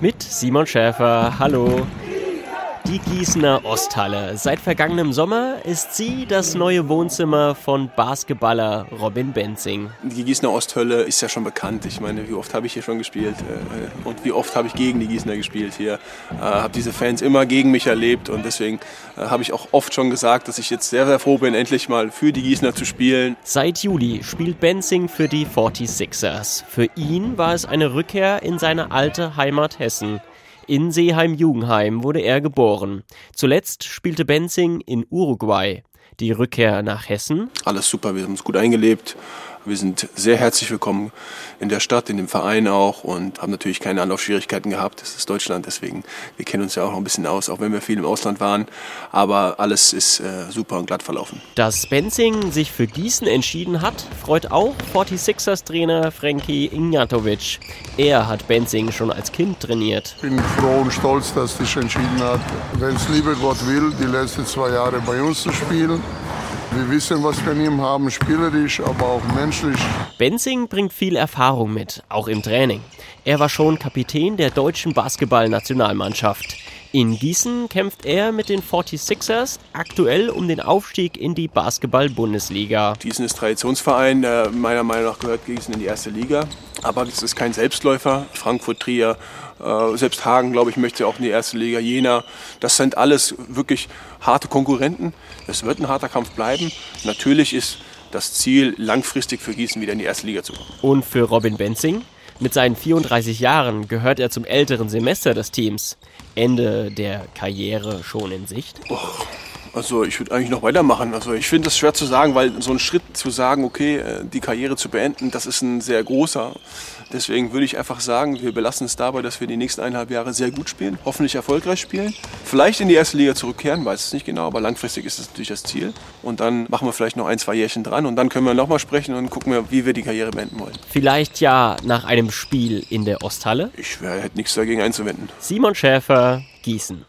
Mit Simon Schäfer. Hallo. Die Gießener Osthalle. Seit vergangenem Sommer ist sie das neue Wohnzimmer von Basketballer Robin Benzing. Die Gießener Osthölle ist ja schon bekannt. Ich meine, wie oft habe ich hier schon gespielt äh, und wie oft habe ich gegen die Gießener gespielt hier. Äh, habe diese Fans immer gegen mich erlebt und deswegen äh, habe ich auch oft schon gesagt, dass ich jetzt sehr, sehr froh bin, endlich mal für die Gießener zu spielen. Seit Juli spielt Benzing für die 46ers. Für ihn war es eine Rückkehr in seine alte Heimat Hessen. In Seeheim-Jugendheim wurde er geboren. Zuletzt spielte Benzing in Uruguay. Die Rückkehr nach Hessen? Alles super, wir haben uns gut eingelebt. Wir sind sehr herzlich willkommen in der Stadt, in dem Verein auch und haben natürlich keine Anlaufschwierigkeiten gehabt. Das ist Deutschland, deswegen, wir kennen uns ja auch noch ein bisschen aus, auch wenn wir viel im Ausland waren. Aber alles ist äh, super und glatt verlaufen. Dass Benzing sich für Gießen entschieden hat, freut auch 46ers-Trainer Frankie Ignatovic. Er hat Benzing schon als Kind trainiert. Ich bin froh und stolz, dass er sich entschieden hat, wenn es lieber Gott will, die letzten zwei Jahre bei uns zu spielen. Wir wissen, was wir in ihm haben, spielerisch, aber auch menschlich. Benzing bringt viel Erfahrung mit, auch im Training. Er war schon Kapitän der deutschen Basketballnationalmannschaft. In Gießen kämpft er mit den 46ers aktuell um den Aufstieg in die Basketball-Bundesliga. Gießen ist Traditionsverein, äh, meiner Meinung nach gehört Gießen in die erste Liga. Aber es ist kein Selbstläufer. Frankfurt, Trier, äh, selbst Hagen, glaube ich, möchte auch in die erste Liga. Jena, das sind alles wirklich harte Konkurrenten. Es wird ein harter Kampf bleiben. Natürlich ist das Ziel, langfristig für Gießen wieder in die erste Liga zu kommen. Und für Robin Benzing? Mit seinen 34 Jahren gehört er zum älteren Semester des Teams. Ende der Karriere schon in Sicht? Oh, also ich würde eigentlich noch weitermachen. Also ich finde es schwer zu sagen, weil so ein Schritt zu sagen, okay, äh, die Karriere zu beenden, das ist ein sehr großer. Deswegen würde ich einfach sagen, wir belassen es dabei, dass wir die nächsten eineinhalb Jahre sehr gut spielen, hoffentlich erfolgreich spielen. Vielleicht in die erste Liga zurückkehren, weiß es nicht genau, aber langfristig ist das natürlich das Ziel. Und dann machen wir vielleicht noch ein, zwei Jährchen dran und dann können wir nochmal sprechen und gucken wir, wie wir die Karriere beenden wollen. Vielleicht ja nach einem Spiel in der Osthalle? Ich hätte nichts dagegen einzuwenden. Simon Schäfer, Gießen.